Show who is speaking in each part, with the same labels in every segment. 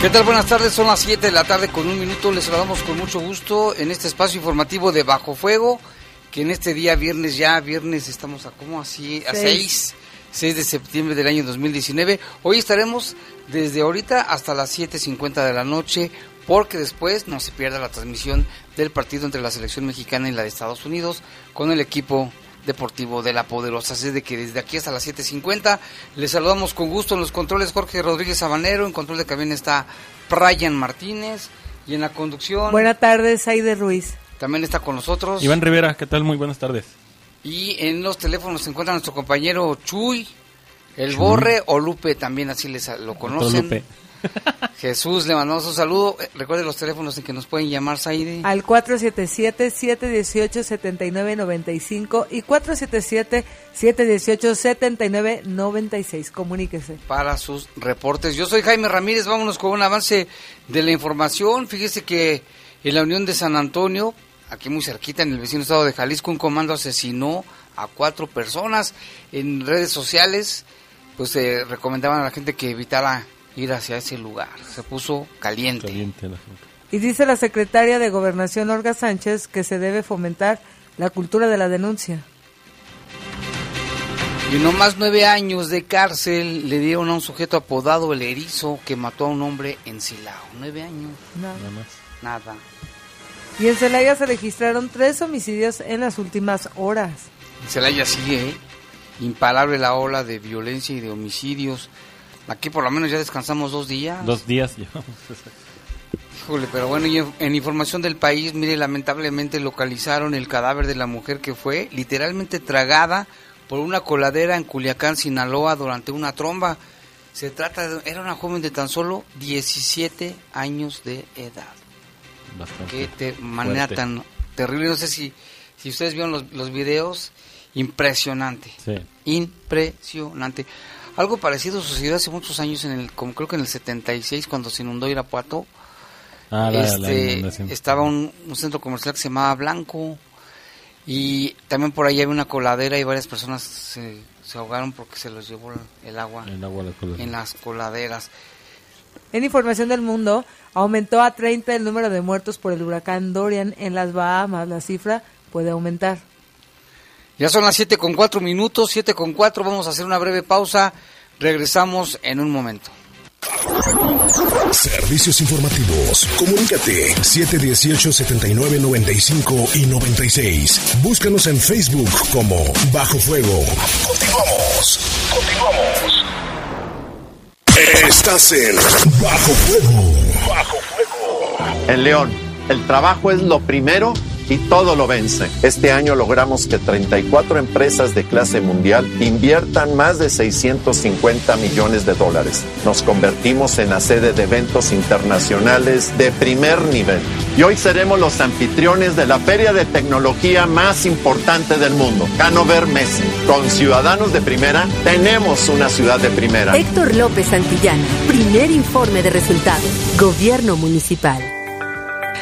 Speaker 1: ¿Qué tal? Buenas tardes, son las 7 de la tarde con un minuto. Les saludamos con mucho gusto en este espacio informativo de Bajo Fuego, que en este día viernes, ya viernes estamos a como así, a 6, 6 de septiembre del año 2019. Hoy estaremos desde ahorita hasta las 7.50 de la noche, porque después no se pierda la transmisión del partido entre la selección mexicana y la de Estados Unidos con el equipo Deportivo de la Poderosa. Así de que desde aquí hasta las 7.50 les saludamos con gusto en los controles Jorge Rodríguez Sabanero, en control de cabina está Brian Martínez y en la conducción...
Speaker 2: Buenas tardes, Aide Ruiz.
Speaker 1: También está con nosotros.
Speaker 3: Iván Rivera, ¿qué tal? Muy buenas tardes.
Speaker 1: Y en los teléfonos se encuentra nuestro compañero Chuy, el Borre o Lupe, también así les lo conocen.
Speaker 3: Lupe.
Speaker 1: Jesús, le mandamos un saludo. Eh, Recuerde los teléfonos en que nos pueden llamar, Saide.
Speaker 2: Al 477-718-7995 y 477-718-7996. Comuníquese.
Speaker 1: Para sus reportes. Yo soy Jaime Ramírez. Vámonos con un avance de la información. Fíjese que en la Unión de San Antonio, aquí muy cerquita, en el vecino estado de Jalisco, un comando asesinó a cuatro personas. En redes sociales, pues se recomendaban a la gente que evitara ir hacia ese lugar. Se puso caliente.
Speaker 3: Caliente la gente.
Speaker 2: Y dice la secretaria de Gobernación, Olga Sánchez, que se debe fomentar la cultura de la denuncia.
Speaker 1: Y no más nueve años de cárcel le dieron a un sujeto apodado el erizo que mató a un hombre en Silao. Nueve años.
Speaker 3: Nada más.
Speaker 1: nada.
Speaker 2: Y en Celaya se registraron tres homicidios en las últimas horas.
Speaker 1: Celaya sigue, ¿eh? imparable la ola de violencia y de homicidios. Aquí por lo menos ya descansamos dos días.
Speaker 3: Dos días llevamos.
Speaker 1: Híjole, pero bueno, y en, en información del país, mire, lamentablemente localizaron el cadáver de la mujer que fue literalmente tragada por una coladera en Culiacán, Sinaloa, durante una tromba. Se trata de, era una joven de tan solo 17 años de edad.
Speaker 3: Bastante.
Speaker 1: Qué te- manera
Speaker 3: fuerte.
Speaker 1: tan terrible. No sé si, si ustedes vieron los, los videos, impresionante.
Speaker 3: Sí.
Speaker 1: Impresionante. Algo parecido sucedió hace muchos años, en el, como creo que en el 76, cuando se inundó Irapuato.
Speaker 3: Ah, la,
Speaker 1: este, estaba un, un centro comercial que se llamaba Blanco y también por ahí había una coladera y varias personas se, se ahogaron porque se los llevó el agua
Speaker 3: El agua la cola.
Speaker 1: en las coladeras.
Speaker 2: En información del mundo, aumentó a 30 el número de muertos por el huracán Dorian en las Bahamas. La cifra puede aumentar.
Speaker 1: Ya son las 7 con 4 minutos, 7 con 4, vamos a hacer una breve pausa, regresamos en un momento.
Speaker 4: Servicios informativos. Comunícate 718-7995 y 96. Búscanos en Facebook como Bajo Fuego. Continuamos. Continuamos. Estás en Bajo Fuego. Bajo Fuego.
Speaker 5: En León, el trabajo es lo primero y todo lo vence. Este año logramos que 34 empresas de clase mundial inviertan más de 650 millones de dólares. Nos convertimos en la sede de eventos internacionales de primer nivel. Y hoy seremos los anfitriones de la feria de tecnología más importante del mundo, Hanover Messe. Con ciudadanos de primera, tenemos una ciudad de primera.
Speaker 6: Héctor López Santillana, primer informe de resultados. Gobierno Municipal.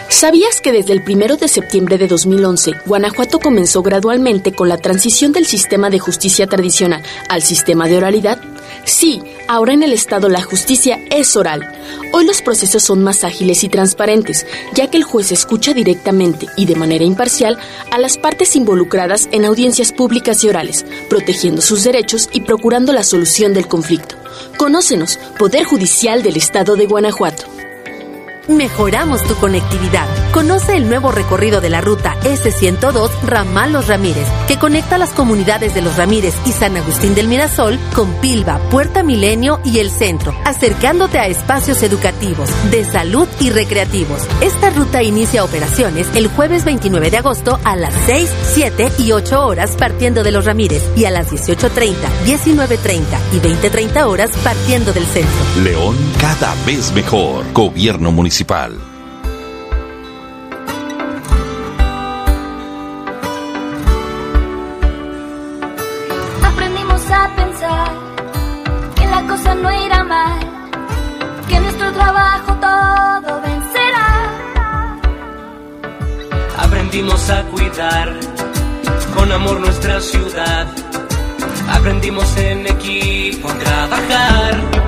Speaker 7: ¿Sabías que desde el 1 de septiembre de 2011, Guanajuato comenzó gradualmente con la transición del sistema de justicia tradicional al sistema de oralidad? Sí, ahora en el Estado la justicia es oral. Hoy los procesos son más ágiles y transparentes, ya que el juez escucha directamente y de manera imparcial a las partes involucradas en audiencias públicas y orales, protegiendo sus derechos y procurando la solución del conflicto. Conócenos, Poder Judicial del Estado de Guanajuato.
Speaker 6: Mejoramos tu conectividad. Conoce el nuevo recorrido de la ruta S102 Ramal Los Ramírez, que conecta las comunidades de Los Ramírez y San Agustín del Mirasol con Pilva, Puerta Milenio y el centro, acercándote a espacios educativos, de salud y recreativos. Esta ruta inicia operaciones el jueves 29 de agosto a las 6, 7 y 8 horas partiendo de Los Ramírez y a las 18.30, 19.30 y 20.30 horas partiendo del centro.
Speaker 8: León cada vez mejor. Gobierno Municipal.
Speaker 9: Aprendimos a pensar que la cosa no irá mal, que nuestro trabajo todo vencerá.
Speaker 10: Aprendimos a cuidar con amor nuestra ciudad. Aprendimos en equipo a trabajar.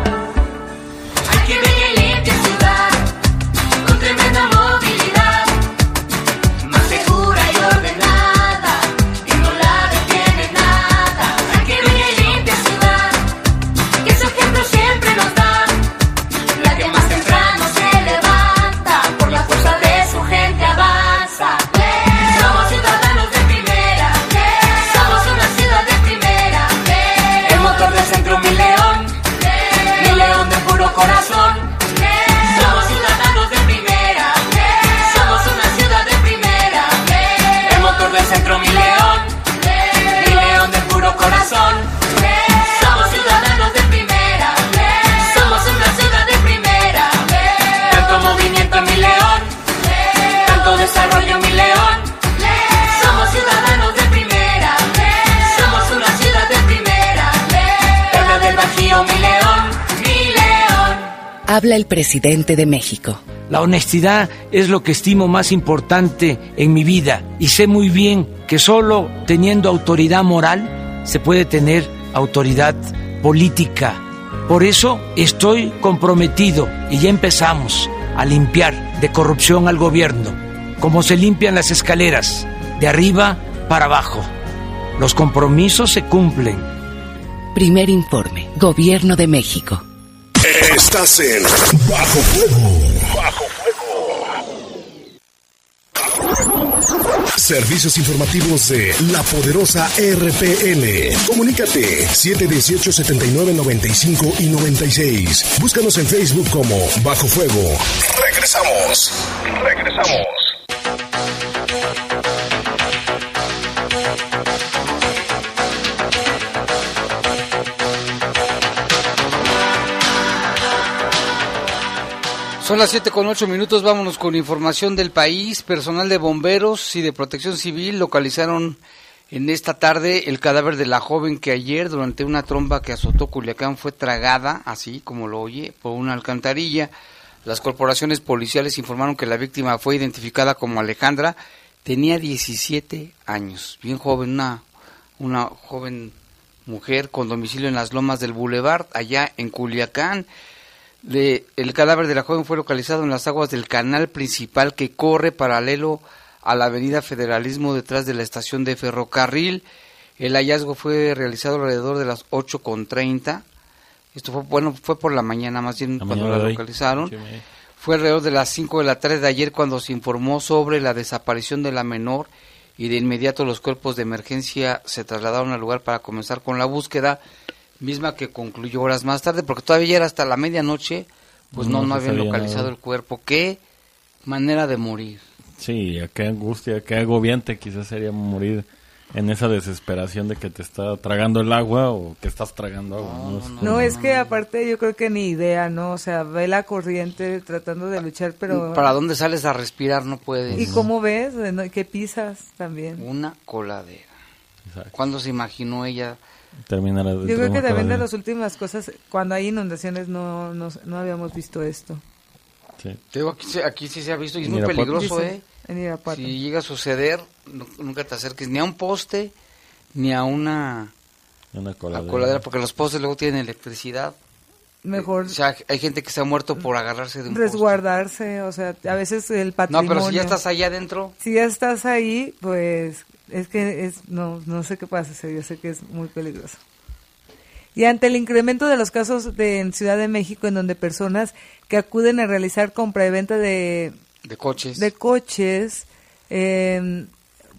Speaker 11: Habla el presidente de México.
Speaker 12: La honestidad es lo que estimo más importante en mi vida y sé muy bien que solo teniendo autoridad moral se puede tener autoridad política. Por eso estoy comprometido y ya empezamos a limpiar de corrupción al gobierno, como se limpian las escaleras, de arriba para abajo. Los compromisos se cumplen.
Speaker 11: Primer informe, Gobierno de México.
Speaker 4: Estás en Bajo Fuego. Bajo Fuego. Servicios informativos de la poderosa RPN. Comunícate 718 79 95 y 96. Búscanos en Facebook como Bajo Fuego. Regresamos. Regresamos.
Speaker 1: Son las 7 con 8 minutos, vámonos con información del país. Personal de bomberos y de protección civil localizaron en esta tarde el cadáver de la joven que ayer durante una tromba que azotó Culiacán fue tragada, así como lo oye, por una alcantarilla. Las corporaciones policiales informaron que la víctima fue identificada como Alejandra, tenía 17 años, bien joven, una, una joven mujer con domicilio en las lomas del Boulevard, allá en Culiacán. De, el cadáver de la joven fue localizado en las aguas del canal principal que corre paralelo a la avenida Federalismo detrás de la estación de ferrocarril. El hallazgo fue realizado alrededor de las 8.30. Esto fue, bueno, fue por la mañana más bien
Speaker 3: La
Speaker 1: cuando la localizaron.
Speaker 3: Sí,
Speaker 1: Fue alrededor de las 5 de la tarde de ayer cuando se informó sobre la desaparición de la menor y de inmediato los cuerpos de emergencia se trasladaron al lugar para comenzar con la búsqueda, misma que concluyó horas más tarde, porque todavía era hasta la medianoche, pues no,
Speaker 3: No
Speaker 1: no, habían localizado
Speaker 3: nada.
Speaker 1: el cuerpo. Qué manera de morir.
Speaker 3: Sí, qué angustia, qué agobiante quizás sería morir en esa desesperación de que te está tragando el agua o que estás tragando agua. No, Es-
Speaker 2: No, es que aparte yo creo que ni idea, ¿no? O sea, ve la corriente tratando de luchar, pero...
Speaker 1: ¿Para dónde sales a respirar? No puedes.
Speaker 2: ¿Y cómo ves? ¿No? ¿Qué pisas también?
Speaker 1: Una coladera. ¿Cuándo se imaginó ella?
Speaker 3: Terminará
Speaker 2: Yo creo que también de las últimas cosas, cuando hay inundaciones no, no, no habíamos visto esto.
Speaker 3: Sí.
Speaker 1: Te digo, aquí, aquí sí se ha visto y es muy peligroso, ¿eh?
Speaker 2: En Irapuato.
Speaker 1: Si llega a suceder, nu- nunca te acerques ni a un poste ni a una
Speaker 3: Una coladera.
Speaker 1: La coladera, porque los postes luego tienen electricidad.
Speaker 2: Mejor
Speaker 1: O sea, hay gente que se ha muerto por agarrarse de un poste.
Speaker 2: resguardarse, o sea, a veces el
Speaker 1: No,
Speaker 2: patrimonio.
Speaker 1: pero si ya estás allá adentro,
Speaker 2: Si ya estás ahí, pues es que es no no sé qué pasa, yo sé que es muy peligroso. Y ante el incremento de los casos de, en Ciudad de México, en donde personas que acuden a realizar compra y venta de,
Speaker 1: de coches.
Speaker 2: de coches, eh,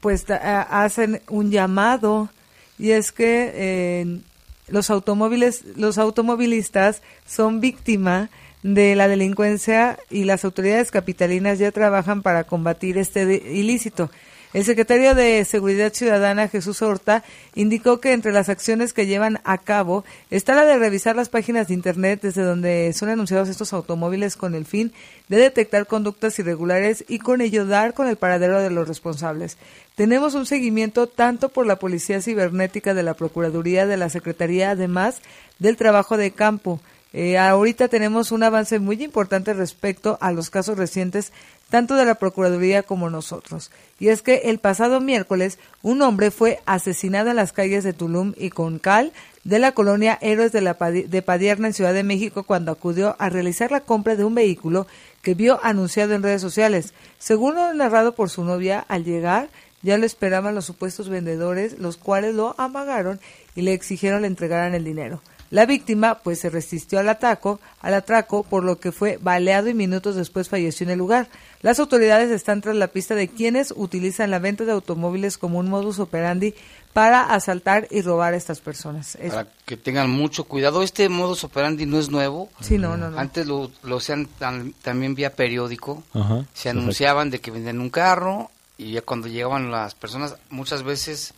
Speaker 2: pues a- hacen un llamado y es que eh, los automóviles, los automovilistas son víctima de la delincuencia y las autoridades capitalinas ya trabajan para combatir este de- ilícito. El secretario de Seguridad Ciudadana, Jesús Horta, indicó que entre las acciones que llevan a cabo está la de revisar las páginas de Internet desde donde son anunciados estos automóviles con el fin de detectar conductas irregulares y con ello dar con el paradero de los responsables. Tenemos un seguimiento tanto por la Policía Cibernética de la Procuraduría de la Secretaría, además del trabajo de campo. Eh, ahorita tenemos un avance muy importante respecto a los casos recientes, tanto de la Procuraduría como nosotros. Y es que el pasado miércoles un hombre fue asesinado en las calles de Tulum y Concal de la colonia Héroes de, la de Padierna en Ciudad de México cuando acudió a realizar la compra de un vehículo que vio anunciado en redes sociales. Según lo narrado por su novia, al llegar ya lo esperaban los supuestos vendedores, los cuales lo amagaron y le exigieron le entregaran el dinero. La víctima pues se resistió al ataco, al atraco, por lo que fue baleado y minutos después falleció en el lugar. Las autoridades están tras la pista de quienes utilizan la venta de automóviles como un modus operandi para asaltar y robar a estas personas. Eso.
Speaker 1: para que tengan mucho cuidado. Este modus operandi no es nuevo.
Speaker 2: Sí, no, no, no.
Speaker 1: Antes lo, lo hacían tam- también vía periódico.
Speaker 3: Ajá,
Speaker 1: Se anunciaban de que vendían un carro y ya cuando llegaban las personas, muchas veces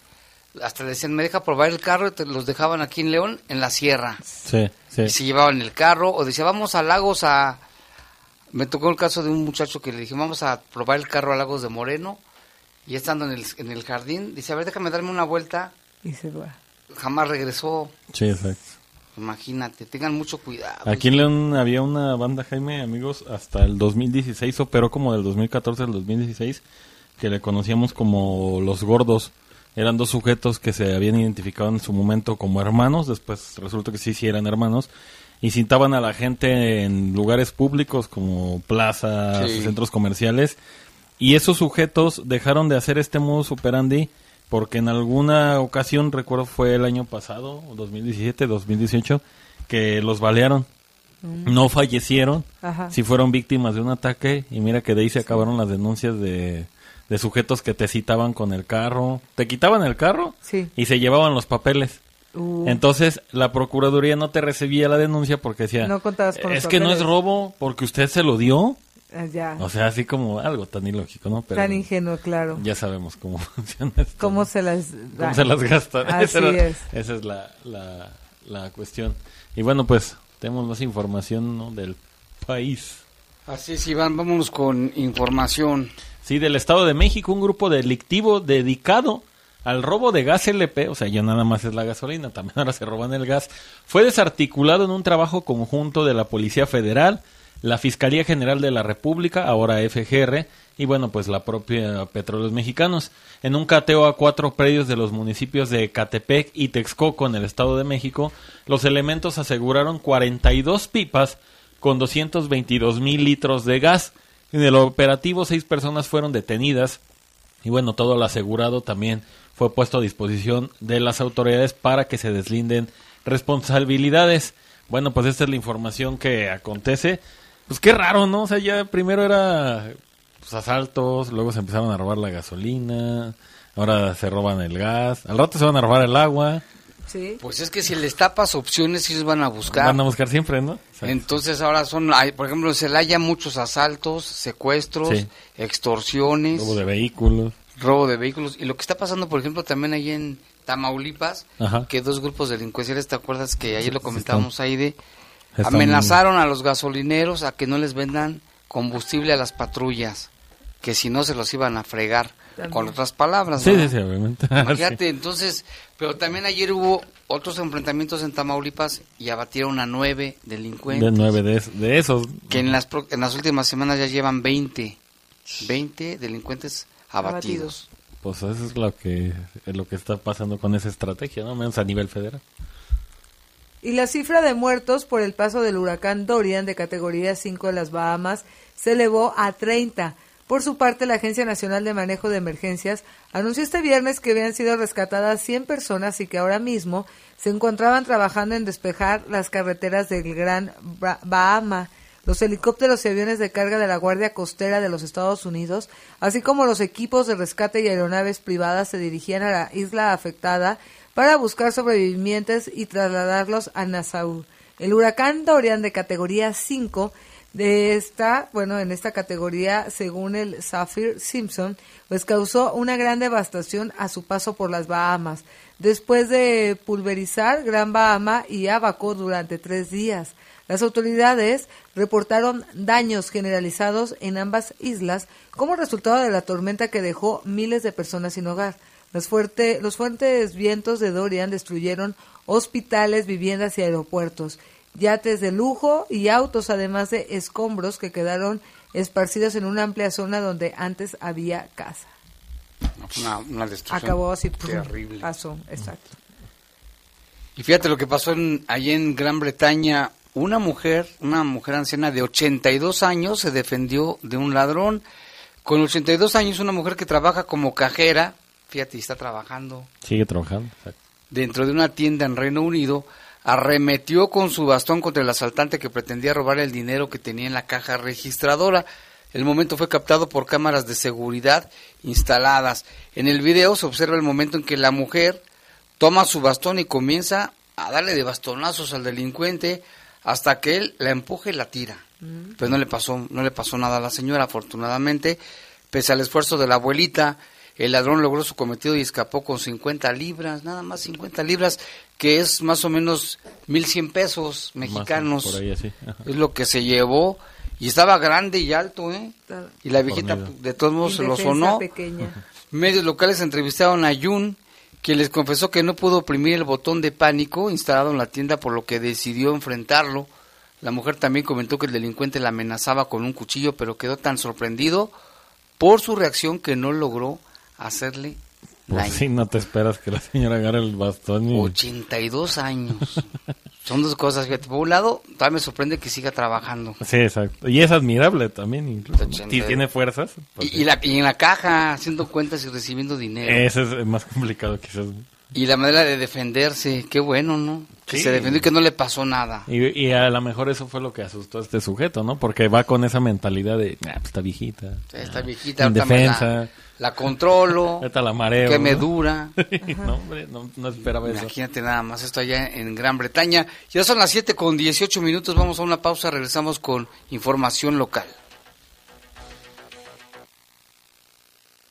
Speaker 1: hasta decían, me deja probar el carro y te los dejaban aquí en León, en la sierra.
Speaker 3: Sí, sí.
Speaker 1: Y se llevaban el carro o decía, vamos a Lagos a... Me tocó el caso de un muchacho que le dije, vamos a probar el carro a Lagos de Moreno. Y estando en el, en el jardín, dice, a ver, déjame darme una vuelta.
Speaker 2: Y se va.
Speaker 1: Jamás regresó.
Speaker 3: Sí, exacto.
Speaker 1: Imagínate, tengan mucho cuidado.
Speaker 3: Aquí en León había una banda, Jaime, amigos, hasta el 2016, operó como del 2014 al 2016, que le conocíamos como los gordos. Eran dos sujetos que se habían identificado en su momento como hermanos, después resulta que sí, sí eran hermanos, y cintaban a la gente en lugares públicos como plazas,
Speaker 1: Sí.
Speaker 3: centros comerciales, y esos sujetos dejaron de hacer este modus operandi porque en alguna ocasión, recuerdo fue el año pasado, 2017, 2018, que los balearon.
Speaker 2: Mm.
Speaker 3: No fallecieron,
Speaker 2: Ajá.
Speaker 3: si fueron víctimas de un ataque y mira que de ahí se acabaron las denuncias de, de sujetos que te citaban con el carro, te quitaban el carro
Speaker 2: Sí.
Speaker 3: y se llevaban los papeles.
Speaker 2: Uh.
Speaker 3: Entonces la Procuraduría no te recibía la denuncia porque decía,
Speaker 2: No contabas con
Speaker 3: es que no es
Speaker 2: papeles".
Speaker 3: robo porque usted se lo dio.
Speaker 2: Ah, ya.
Speaker 3: O sea, así como algo tan ilógico, ¿no? Pero
Speaker 2: Tan ingenuo, claro.
Speaker 3: ya sabemos cómo funciona esto.
Speaker 2: ¿Cómo se las
Speaker 3: cómo
Speaker 2: da?
Speaker 3: se las gastan.
Speaker 2: Así
Speaker 3: esa,
Speaker 2: es.
Speaker 3: esa es la, la, la cuestión. Y bueno, pues tenemos más información ¿no? del país.
Speaker 1: Así es, Iván, vámonos con información.
Speaker 3: Sí, del Estado de México, un grupo delictivo dedicado al robo de gas LP, o sea, ya nada más es la gasolina, también ahora se roban el gas, fue desarticulado en un trabajo conjunto de la Policía Federal, la Fiscalía General de la República, ahora FGR, y bueno, pues la propia Petróleos Mexicanos, en un cateo a cuatro predios de los municipios de Catepec y Texcoco en el Estado de México, los elementos aseguraron 42 pipas con 222 mil litros de gas. En el operativo, seis personas fueron detenidas y bueno, todo lo asegurado también fue puesto a disposición de las autoridades para que se deslinden responsabilidades. Bueno, pues esta es la información que acontece. Pues qué raro, ¿no? O sea, ya primero era pues, asaltos, luego se empezaron a robar la gasolina, ahora se roban el gas, al rato se van a robar el agua.
Speaker 2: Sí.
Speaker 1: Pues es que si les tapas opciones, ellos van a buscar.
Speaker 3: Van a buscar siempre, ¿no? Exacto.
Speaker 1: Entonces ahora son, hay, por ejemplo, en Celaya muchos asaltos, secuestros,
Speaker 3: Sí.
Speaker 1: extorsiones,
Speaker 3: Robo de vehículos.
Speaker 1: Robo de vehículos. Y lo que está pasando, por ejemplo, también ahí en Tamaulipas,
Speaker 3: Ajá.
Speaker 1: que dos grupos delincuenciales, ¿te acuerdas que ayer lo comentábamos ahí de... Amenazaron a los gasolineros a que no les vendan combustible a las patrullas, que si no se los iban a fregar,
Speaker 2: También.
Speaker 1: con otras palabras.
Speaker 3: Sí,
Speaker 1: ¿no?
Speaker 3: sí, sí, obviamente.
Speaker 1: Imagínate, entonces, pero también ayer hubo otros enfrentamientos en Tamaulipas y abatieron a nueve delincuentes.
Speaker 3: De nueve de, de esos.
Speaker 1: Que en las, pro- en las últimas semanas ya llevan 20, 20 delincuentes abatidos.
Speaker 3: Pues eso es lo que, es lo que está pasando con esa estrategia, ¿no? Menos a nivel federal.
Speaker 2: Y la cifra de muertos por el paso del huracán Dorian de categoría 5 de las Bahamas se elevó a 30. Por su parte, la Agencia Nacional de Manejo de Emergencias anunció este viernes que habían sido rescatadas 100 personas y que ahora mismo se encontraban trabajando en despejar las carreteras del Gran Ba- Bahama. Los helicópteros y aviones de carga de la Guardia Costera de los Estados Unidos, así como los equipos de rescate y aeronaves privadas se dirigían a la isla afectada para buscar sobrevivientes y trasladarlos a Nassau. El huracán Dorian de categoría 5 de esta, bueno, en esta categoría, según el Saffir Simpson, pues causó una gran devastación a su paso por las Bahamas, después de pulverizar Gran Bahama y Abaco durante tres días. Las autoridades reportaron daños generalizados en ambas islas como resultado de la tormenta que dejó miles de personas sin hogar. Los, fuerte- los fuertes vientos de Dorian destruyeron hospitales, viviendas y aeropuertos, yates de lujo y autos, además de escombros que quedaron esparcidos en una amplia zona donde antes había casa.
Speaker 1: Una, una destrucción
Speaker 2: Acabó así,
Speaker 1: terrible.
Speaker 2: pasó, exacto.
Speaker 1: Y fíjate lo que pasó en, allí en Gran Bretaña. Una mujer, una mujer anciana de 82 años se defendió de un ladrón. Con 82 años, una mujer que trabaja como cajera, fíjate, está trabajando
Speaker 3: Sigue trabajando. exacto.
Speaker 1: dentro de una tienda en Reino Unido, arremetió con su bastón contra el asaltante que pretendía robar el dinero que tenía en la caja registradora. El momento fue captado por cámaras de seguridad instaladas. En el video se observa el momento en que la mujer toma su bastón y comienza a darle de bastonazos al delincuente hasta que él la empuja y la tira. Pues no le pasó, no le pasó nada a la señora, afortunadamente. Pese al esfuerzo de la abuelita, el ladrón logró su cometido y escapó con 50 libras, nada más 50 libras, que es más o menos 1100 pesos mexicanos.
Speaker 3: por ahí así, ajá.
Speaker 1: Es lo que se llevó. Y estaba grande y alto, ¿eh? Y la viejita, de todos modos, se lo sonó.
Speaker 2: pequeña.
Speaker 1: Medios locales entrevistaron a Yun, quien les confesó que no pudo oprimir el botón de pánico instalado en la tienda, por lo que decidió enfrentarlo. La mujer también comentó que el delincuente la amenazaba con un cuchillo, pero quedó tan sorprendido por su reacción que no logró hacerle
Speaker 3: Pues sí, no te esperas que la señora agarre el bastón y...
Speaker 1: 82 años. Son dos cosas. Fíjate, por un lado, todavía me sorprende que siga trabajando.
Speaker 3: Sí, exacto. Y es admirable también, incluso. ¿no?
Speaker 1: 80.
Speaker 3: Si tiene fuerzas.
Speaker 1: Y, y la, y en la caja, haciendo cuentas y recibiendo dinero.
Speaker 3: Ese es más complicado quizás.
Speaker 1: Y la manera de defenderse, qué bueno, ¿no? Que
Speaker 3: Sí.
Speaker 1: se defendió y que no le pasó nada.
Speaker 3: Y, y a lo mejor eso fue lo que asustó a este sujeto, ¿no? Porque va con esa mentalidad de, ah, pues está viejita.
Speaker 1: Esta
Speaker 3: ah,
Speaker 1: viejita,
Speaker 3: indefensa.
Speaker 1: la, la controlo,
Speaker 3: Ahorita la mareo.
Speaker 1: que me dura.
Speaker 3: no, hombre, no, no esperaba eso.
Speaker 1: Imagínate nada más esto allá en Gran Bretaña. Ya son las 7 con 18 minutos, vamos a una pausa, regresamos con información local.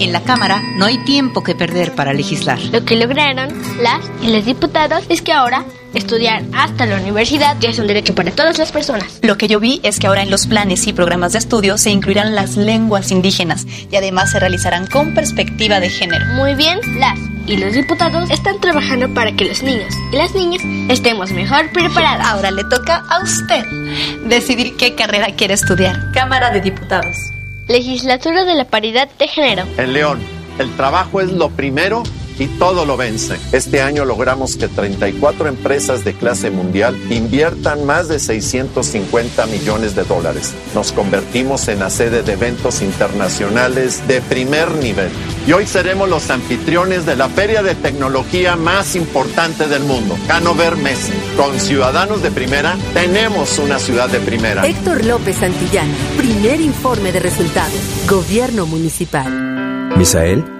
Speaker 13: En la Cámara no hay tiempo que perder para legislar.
Speaker 14: Lo que lograron las y los diputados es que ahora estudiar hasta la universidad ya es un derecho para todas las personas.
Speaker 13: Lo que yo vi es que ahora en los planes y programas de estudio se incluirán las lenguas indígenas y además se realizarán con perspectiva de género.
Speaker 14: Muy bien, las y los diputados están trabajando para que los niños y las niñas estemos mejor preparados.
Speaker 13: Ahora le toca a usted decidir qué carrera quiere estudiar. Cámara de Diputados.
Speaker 14: Legislatura de la Paridad de Género.
Speaker 5: En León, el trabajo es lo primero y todo lo vence. Este año logramos que 34 empresas de clase mundial inviertan más de 650 millones de dólares. Nos convertimos en la sede de eventos internacionales de primer nivel. Y hoy seremos los anfitriones de la feria de tecnología más importante del mundo, Hanover Messe. Con ciudadanos de primera, tenemos una ciudad de primera.
Speaker 6: Héctor López Santillana, primer informe de resultados. Gobierno Municipal.
Speaker 15: Misael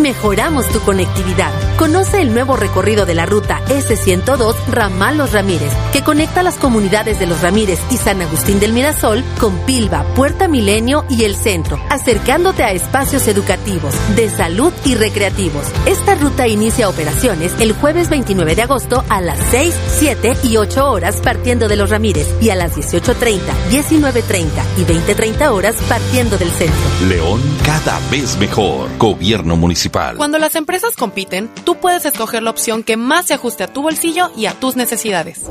Speaker 6: Mejoramos tu conectividad. Conoce el nuevo recorrido de la ruta S102 Ramal Los Ramírez, que conecta las comunidades de Los Ramírez y San Agustín del Mirasol con Pilva, Puerta Milenio y el centro, acercándote a espacios educativos, de salud y recreativos. Esta ruta inicia operaciones el jueves 29 de agosto a las 6, 7 y 8 horas partiendo de Los Ramírez y a las 18.30, 19.30 y 20.30 horas partiendo del centro.
Speaker 8: León cada vez mejor. Gobierno municipal.
Speaker 16: Cuando las empresas compiten, tú puedes escoger la opción que más se ajuste a tu bolsillo y a tus necesidades.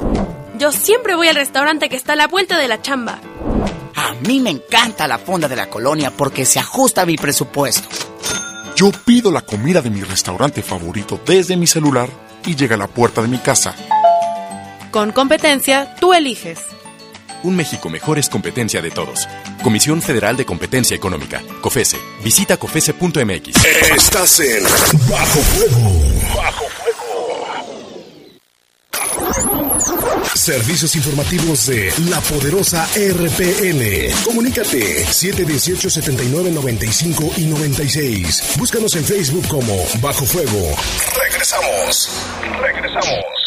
Speaker 14: Yo siempre voy al restaurante que está a la vuelta de la chamba.
Speaker 17: A mí me encanta la fonda de la colonia porque se ajusta a mi presupuesto.
Speaker 18: Yo pido la comida de mi restaurante favorito desde mi celular y llega a la puerta de mi casa.
Speaker 16: Con competencia, tú eliges.
Speaker 19: Un México mejor es competencia de todos. Comisión Federal de Competencia Económica. COFESE. Visita COFESE.mx.
Speaker 4: Estás en Bajo Fuego. Bajo Fuego. Servicios informativos de la poderosa RPN. Comunícate 718-7995 y 96. Búscanos en Facebook como Bajo Fuego. Regresamos. Regresamos.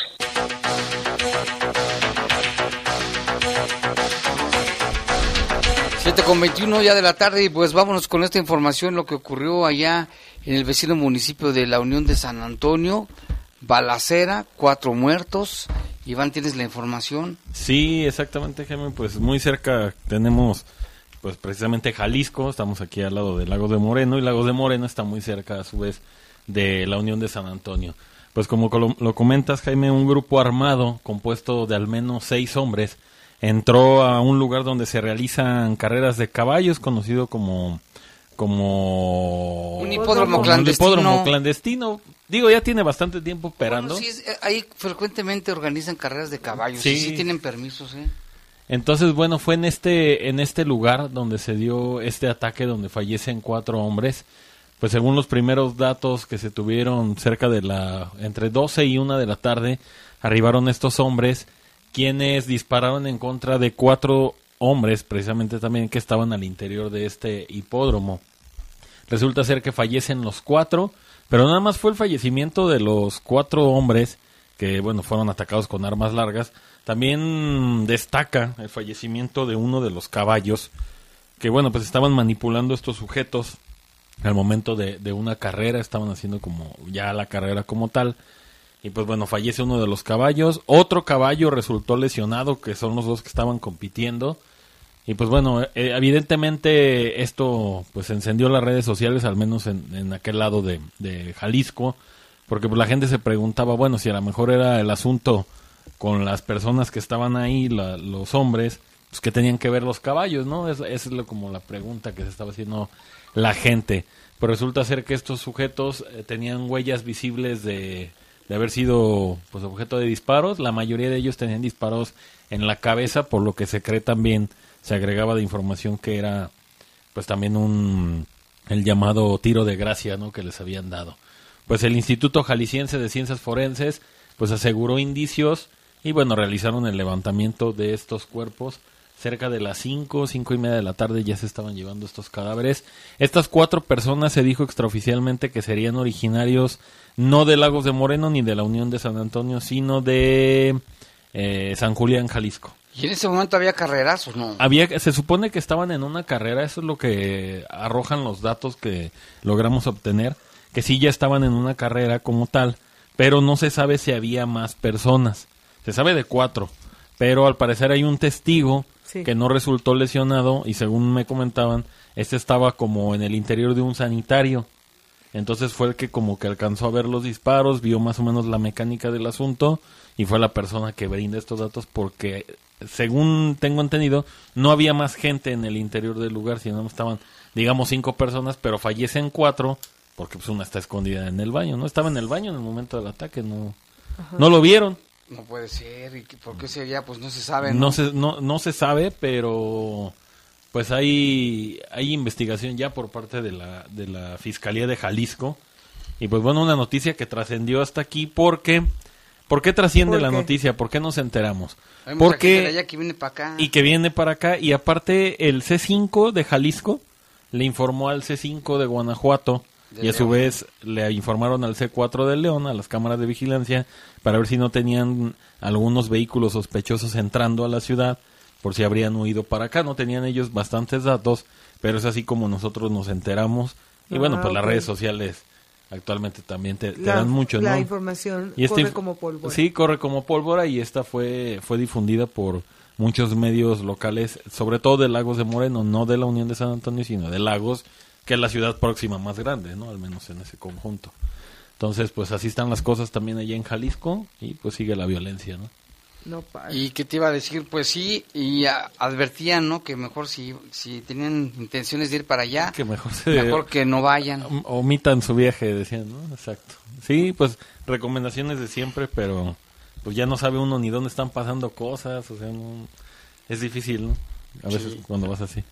Speaker 1: Con 21 ya de la tarde y pues vámonos con esta información, lo que ocurrió allá en el vecino municipio de la Unión de San Antonio, balacera, cuatro muertos. Iván, ¿tienes la información?
Speaker 3: Sí, exactamente, Jaime. Pues muy cerca tenemos, pues precisamente Jalisco. Estamos aquí al lado del Lago de Moreno y Lago de Moreno está muy cerca, a su vez, de la Unión de San Antonio. Pues como lo comentas, Jaime, un grupo armado compuesto de al menos seis hombres entró a un lugar donde se realizan carreras de caballos, conocido como como
Speaker 1: Un hipódromo
Speaker 3: como
Speaker 1: clandestino.
Speaker 3: hipódromo clandestino. Digo, ya tiene bastante tiempo operando.
Speaker 1: Bueno, sí, eh, ahí frecuentemente organizan carreras de caballos
Speaker 3: Sí.
Speaker 1: y sí tienen permisos, ¿eh?
Speaker 3: Entonces, bueno, fue en este, en este lugar donde se dio este ataque donde fallecen cuatro hombres. Pues según los primeros datos que se tuvieron cerca de la, entre 12 y 1 de la tarde, arribaron estos hombres quienes dispararon en contra de cuatro hombres, precisamente también que estaban al interior de este hipódromo. Resulta ser que fallecen los cuatro, pero nada más fue el fallecimiento de los cuatro hombres que, bueno, fueron atacados con armas largas. También destaca el fallecimiento de uno de los caballos, que, bueno, pues estaban manipulando estos sujetos al momento de, de una carrera, estaban haciendo como ya la carrera como tal. Y pues bueno, fallece uno de los caballos. Otro caballo resultó lesionado, que son los dos que estaban compitiendo. Y pues bueno, eh, evidentemente esto pues encendió las redes sociales, al menos en, en aquel lado de, de Jalisco, porque pues la gente se preguntaba, bueno, si a lo mejor era el asunto con las personas que estaban ahí, la- los hombres, pues que tenían que ver los caballos, ¿no? Es- Esa es lo- como la pregunta que se estaba haciendo la gente. Pero resulta ser que estos sujetos eh, tenían huellas visibles de, de haber sido pues objeto de disparos. La mayoría de ellos tenían disparos en la cabeza, por lo que se cree también, se agregaba de información que era pues también un el llamado tiro de gracia, ¿no? que les habían dado. Pues el Instituto Jalisciense de Ciencias Forenses pues aseguró indicios y bueno, realizaron el levantamiento de estos cuerpos. Cerca de las 5, cinco y media de la tarde ya se estaban llevando estos cadáveres. Estas cuatro personas se dijo extraoficialmente que serían originarios no de Lagos de Moreno ni de la Unión de San Antonio, sino de eh, San Julián, Jalisco.
Speaker 1: Y en ese momento había carrerazos, ¿no?
Speaker 3: Había, se supone que estaban en una carrera, eso es lo que arrojan los datos que logramos obtener, que sí ya estaban en una carrera como tal, pero no se sabe si había más personas. Se sabe de cuatro, pero al parecer hay un testigo
Speaker 2: Sí.
Speaker 3: que no resultó lesionado y según me comentaban, este estaba como en el interior de un sanitario. Entonces fue el que como que alcanzó a ver los disparos, vio más o menos la mecánica del asunto y fue la persona que brinda estos datos porque según tengo entendido no había más gente en el interior del lugar, sino estaban digamos cinco personas, pero fallecen cuatro porque pues una está escondida en el baño, ¿no? Estaba en el baño en el momento del ataque, no,
Speaker 1: Ajá.
Speaker 3: no lo vieron.
Speaker 1: No puede ser, ¿y por qué sería? Pues no se sabe,
Speaker 3: No se, no, no se sabe, pero pues hay, hay investigación ya por parte de la, de la Fiscalía de Jalisco. Y pues bueno, una noticia que trascendió hasta aquí porque... ¿Por qué trasciende
Speaker 1: ¿Por
Speaker 3: la noticia? ¿Por qué nos enteramos?
Speaker 1: Hay mucha
Speaker 3: Porque
Speaker 1: gente de allá que viene para acá.
Speaker 3: y que viene para acá y aparte el C5 de Jalisco le informó al C5 de Guanajuato y a su
Speaker 1: León.
Speaker 3: vez le informaron al C4 de León, a las cámaras de vigilancia, para ver si no tenían algunos vehículos sospechosos entrando a la ciudad, por si habrían huido para acá. No tenían ellos bastantes datos, pero es así como nosotros nos enteramos. Y bueno,
Speaker 2: Ah,
Speaker 3: pues las redes sociales actualmente también te, te
Speaker 2: La-
Speaker 3: dan mucho,
Speaker 2: la
Speaker 3: ¿no?
Speaker 2: información
Speaker 3: esta
Speaker 2: corre
Speaker 3: inf-
Speaker 2: como pólvora.
Speaker 3: Sí, corre como pólvora y esta fue, fue difundida por muchos medios locales, sobre todo de Lagos de Moreno, no de la Unión de San Antonio, sino de Lagos, que es la ciudad próxima más grande, ¿no? Al menos en ese conjunto. Entonces, pues así están las cosas también allá en Jalisco y pues sigue la violencia, ¿no?
Speaker 2: No, pa-
Speaker 1: ¿Y qué te iba a decir? Pues sí, y a- advertían, ¿no? Que mejor si, si tenían intenciones de ir para allá,
Speaker 3: Que mejor se...
Speaker 1: mejor que no vayan.
Speaker 3: Omitan su viaje, decían, ¿no? Exacto. Sí, pues recomendaciones de siempre, pero pues ya no sabe uno ni dónde están pasando cosas, o sea, no... es difícil, ¿no? A veces
Speaker 1: Sí.
Speaker 3: cuando vas así.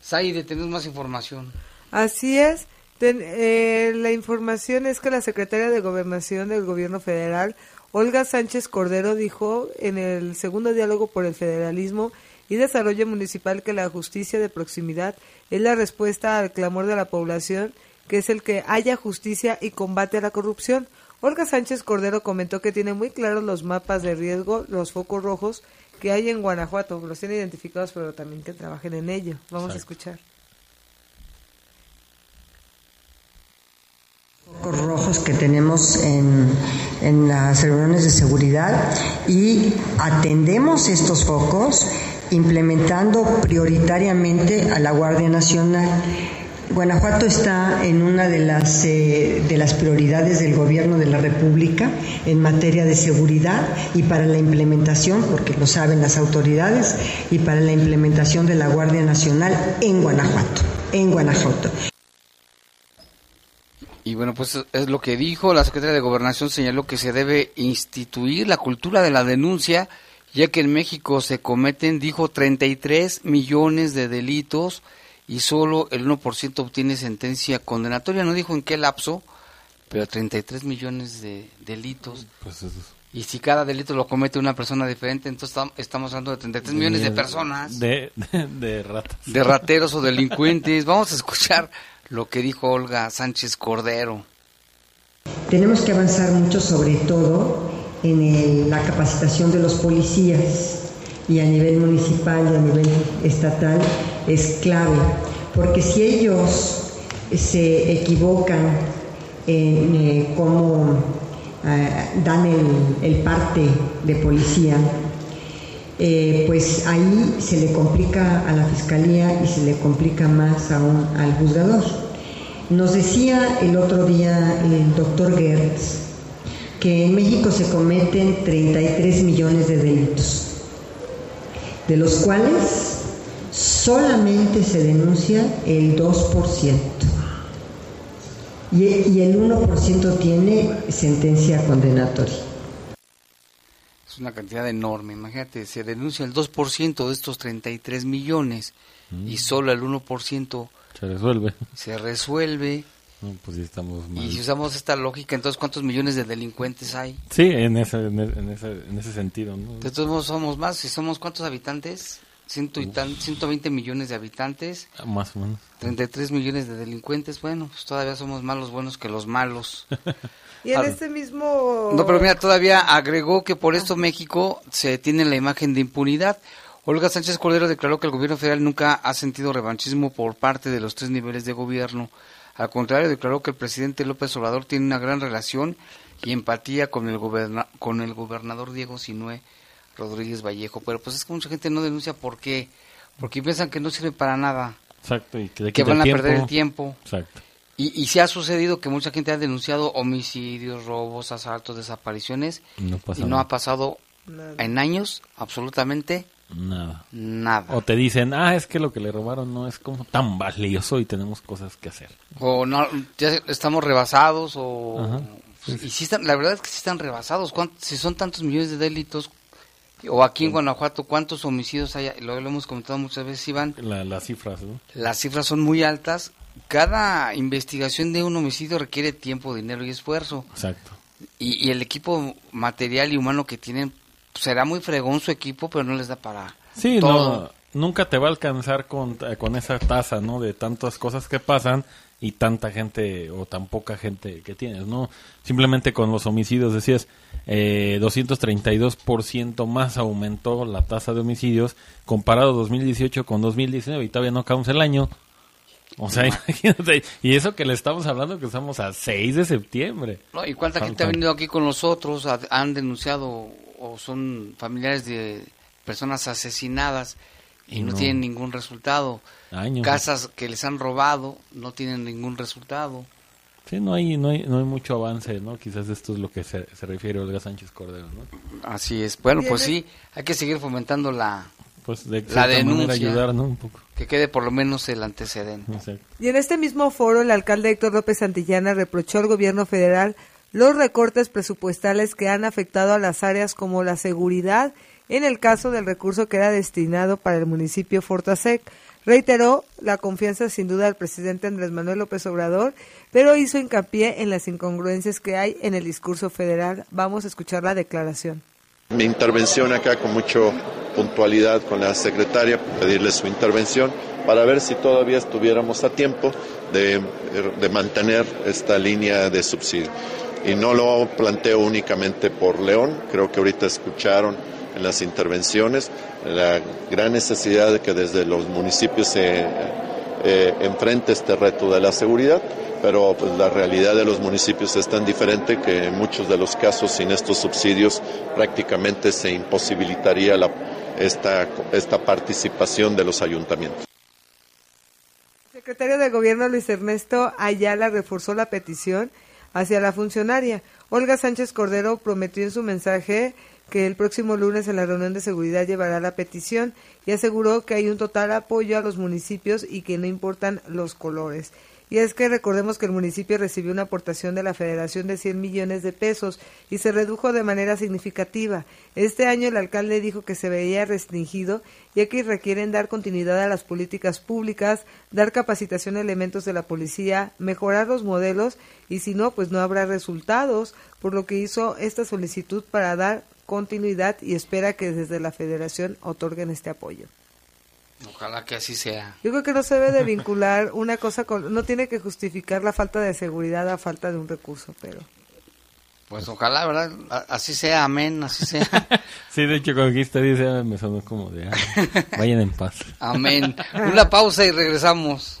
Speaker 1: Saide, tenemos más información.
Speaker 2: Así es. Ten- eh, la información es que la secretaria de Gobernación del Gobierno Federal, Olga Sánchez Cordero, dijo en el segundo diálogo por el federalismo y desarrollo municipal que la justicia de proximidad es la respuesta al clamor de la población, que es el que haya justicia y combate a la corrupción. Olga Sánchez Cordero comentó que tiene muy claros los mapas de riesgo, los focos rojos que hay en Guanajuato, los tiene identificados, pero también que trabajen en ello. Vamos a escuchar.
Speaker 20: Rojos que tenemos en, en las reuniones de seguridad y atendemos estos focos implementando prioritariamente a la Guardia Nacional. Guanajuato está en una de las, eh, de las prioridades del gobierno de la República en materia de seguridad y para la implementación, porque lo saben las autoridades, y para la implementación de la Guardia Nacional en Guanajuato, en Guanajuato.
Speaker 1: Y bueno, pues es lo que dijo la secretaria de Gobernación, señaló que se debe instituir la cultura de la denuncia, ya que en México se cometen, dijo, 33 millones de delitos y solo el 1% obtiene sentencia condenatoria. No dijo en qué lapso, pero 33 millones de delitos.
Speaker 3: Pues eso
Speaker 1: Y si cada delito lo comete una persona diferente, entonces tam- estamos hablando de 33 millones de personas,
Speaker 3: De, de, de ratas.
Speaker 1: de rateros o delincuentes. Vamos a escuchar lo que dijo Olga Sánchez Cordero.
Speaker 20: Tenemos que avanzar mucho, sobre todo en el- la capacitación de los policías y a nivel municipal y a nivel estatal es clave, porque si ellos se equivocan en eh, cómo eh, dan el, el parte de policía, eh, pues ahí se le complica a la fiscalía y se le complica más aún al juzgador. Nos decía el otro día el doctor Gertz que en México se cometen 33 millones de delitos, de los cuales solamente se denuncia el 2%. Y, y el 1% tiene sentencia condenatoria.
Speaker 1: Una cantidad enorme, imagínate, se denuncia el 2% de estos 33 millones y solo el 1%
Speaker 3: Se resuelve.
Speaker 1: se resuelve.
Speaker 3: No, pues estamos mal.
Speaker 1: Y si usamos esta lógica, entonces ¿cuántos millones de delincuentes hay?
Speaker 3: Sí, en ese, en ese, en ese, en ese sentido, ¿no?
Speaker 1: De todos modos somos más, si somos ¿cuántos habitantes? Ciento y tan, 120 millones de habitantes,
Speaker 3: Más o menos.
Speaker 1: 33 millones de delincuentes, bueno, pues todavía somos más los buenos que los malos.
Speaker 2: Y en
Speaker 1: Ah,
Speaker 2: este mismo...
Speaker 1: No, pero mira, todavía agregó que por esto México se tiene la imagen de impunidad. Olga Sánchez Cordero declaró que el gobierno federal nunca ha sentido revanchismo por parte de los tres niveles de gobierno. Al contrario, declaró que el presidente López Obrador tiene una gran relación y empatía con el, goberna- con el gobernador Diego Sinué Rodríguez Vallejo. Pero pues es que mucha gente no denuncia por qué. Porque piensan que no sirve para nada.
Speaker 3: Exacto. Y que,
Speaker 1: van a perder el tiempo.
Speaker 3: Exacto.
Speaker 1: Y, y se ha sucedido que mucha gente ha denunciado homicidios, robos, asaltos, desapariciones
Speaker 3: No pasa
Speaker 1: y no
Speaker 3: nada.
Speaker 1: ha pasado en años absolutamente
Speaker 3: Nada.
Speaker 1: nada.
Speaker 3: O te dicen, ah, es que lo que le robaron no es como tan valioso y tenemos cosas que hacer.
Speaker 1: O no, ya estamos rebasados o...
Speaker 3: Ajá.
Speaker 1: Y sí están, la verdad es que sí están rebasados. ¿Cuántos- Si son tantos millones de delitos, o aquí en Guanajuato, ¿cuántos homicidios hay? Lo, lo hemos comentado muchas veces, Iván.
Speaker 3: La- las cifras, ¿no?
Speaker 1: Las cifras son muy altas. Cada investigación de un homicidio requiere tiempo, dinero y esfuerzo.
Speaker 3: Exacto.
Speaker 1: Y, y el equipo material y humano que tienen, será muy fregón su equipo, pero no les da para
Speaker 3: Sí,
Speaker 1: todo.
Speaker 3: no, nunca te va a alcanzar con, eh, con esa tasa, ¿no? De tantas cosas que pasan y tanta gente o tan poca gente que tienes, ¿no? Simplemente con los homicidios decías, eh, 232% más aumentó la tasa de homicidios comparado 2018 con 2019 y todavía no acabamos el año. O sea, imagínate, y eso que le estamos hablando que estamos a 6 de septiembre.
Speaker 1: No, ¿Y cuánta gente ha venido aquí con nosotros? ha- han denunciado o son familiares de personas asesinadas y,
Speaker 3: Y
Speaker 1: no,
Speaker 3: no.
Speaker 1: tienen ningún resultado.
Speaker 3: Años.
Speaker 1: Casas que les han robado no tienen ningún resultado.
Speaker 3: Sí, no hay, no hay, no hay mucho avance, ¿no? Quizás esto es lo que se, se refiere Olga Sánchez Cordero, ¿no?
Speaker 1: Así es. Bueno, pues sí, hay que seguir fomentando la,
Speaker 3: Pues de
Speaker 1: la denuncia.
Speaker 3: ayudar, ¿no? Un poco.
Speaker 1: Que quede por lo menos el antecedente.
Speaker 2: Y en este mismo foro, el alcalde Héctor López Santillana reprochó al gobierno federal los recortes presupuestales que han afectado a las áreas como la seguridad, en el caso del recurso que era destinado para el municipio Fortasec. Reiteró la confianza sin duda del presidente Andrés Manuel López Obrador, pero hizo hincapié en las incongruencias que hay en el discurso federal. Vamos a escuchar la declaración.
Speaker 5: Mi intervención acá con mucha puntualidad con la secretaria, pedirle su intervención para ver si todavía estuviéramos a tiempo de, de mantener esta línea de subsidio. Y no lo planteo únicamente por León, creo que ahorita escucharon en las intervenciones la gran necesidad de que desde los municipios se eh, enfrente este reto de la seguridad, pero pues, la realidad de los municipios es tan diferente que en muchos de los casos sin estos subsidios prácticamente se imposibilitaría la- esta, esta participación de los ayuntamientos.
Speaker 2: El secretario de Gobierno Luis Ernesto Ayala reforzó la petición hacia la funcionaria. Olga Sánchez Cordero prometió en su mensaje que el próximo lunes en la reunión de seguridad llevará la petición y aseguró que hay un total apoyo a los municipios y que no importan los colores. Y es que recordemos que el municipio recibió una aportación de la Federación de 100 millones de pesos y se redujo de manera significativa. Este año el alcalde dijo que se veía restringido ya que requieren dar continuidad a las políticas públicas, dar capacitación a elementos de la policía, mejorar los modelos y si no, pues no habrá resultados, por lo que hizo esta solicitud para dar continuidad y espera que desde la federación otorguen este apoyo.
Speaker 1: Ojalá que así sea.
Speaker 2: Yo creo que no se debe de vincular una cosa con, no tiene que justificar la falta de seguridad a falta de un recurso, pero
Speaker 1: Pues ojalá, ¿verdad? Así sea, amén, así sea.
Speaker 3: Sí, de hecho, cuando dijiste dice, ah, me sonó como de, ah, vayan en paz.
Speaker 1: Amén. Una pausa y regresamos.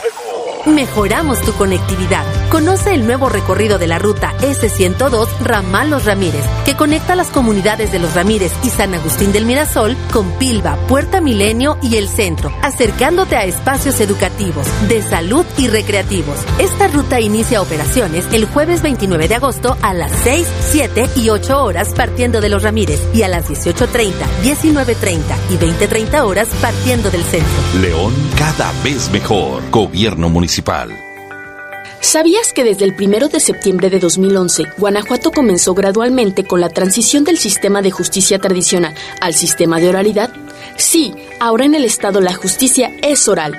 Speaker 6: Mejoramos tu conectividad. Conoce el nuevo recorrido de la ruta S102 Ramal Los Ramírez, que conecta las comunidades de Los Ramírez y San Agustín del Mirasol con Pilva, Puerta Milenio y el centro, acercándote a espacios educativos, de salud y recreativos. Esta ruta inicia operaciones el jueves 29 de agosto a las 6, 7 y 8 horas partiendo de Los Ramírez y a las 18.30, 19.30 y 20.30 horas partiendo del centro.
Speaker 8: León cada vez mejor. Gobierno municipal.
Speaker 21: ¿Sabías que desde el 1 de septiembre de 2011, Guanajuato comenzó gradualmente con la transición del sistema de justicia tradicional al sistema de oralidad? Sí, ahora en el Estado la justicia es oral.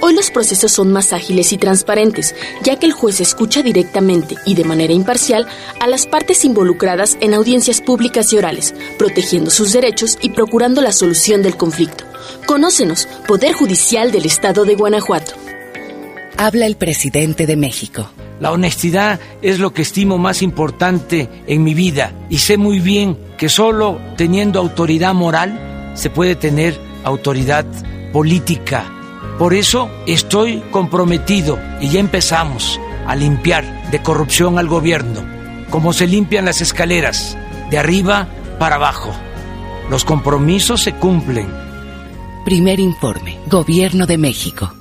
Speaker 21: Hoy los procesos son más ágiles y transparentes, ya que el juez escucha directamente y de manera imparcial a las partes involucradas en audiencias públicas y orales, protegiendo sus derechos y procurando la solución del conflicto. Conócenos, Poder Judicial del Estado de Guanajuato.
Speaker 11: Habla el presidente de México.
Speaker 12: La honestidad es lo que estimo más importante en mi vida y sé muy bien que solo teniendo autoridad moral se puede tener autoridad política. Por eso estoy comprometido y ya empezamos a limpiar de corrupción al gobierno, como se limpian las escaleras, de arriba para abajo. Los compromisos se cumplen.
Speaker 11: Primer informe, Gobierno de México.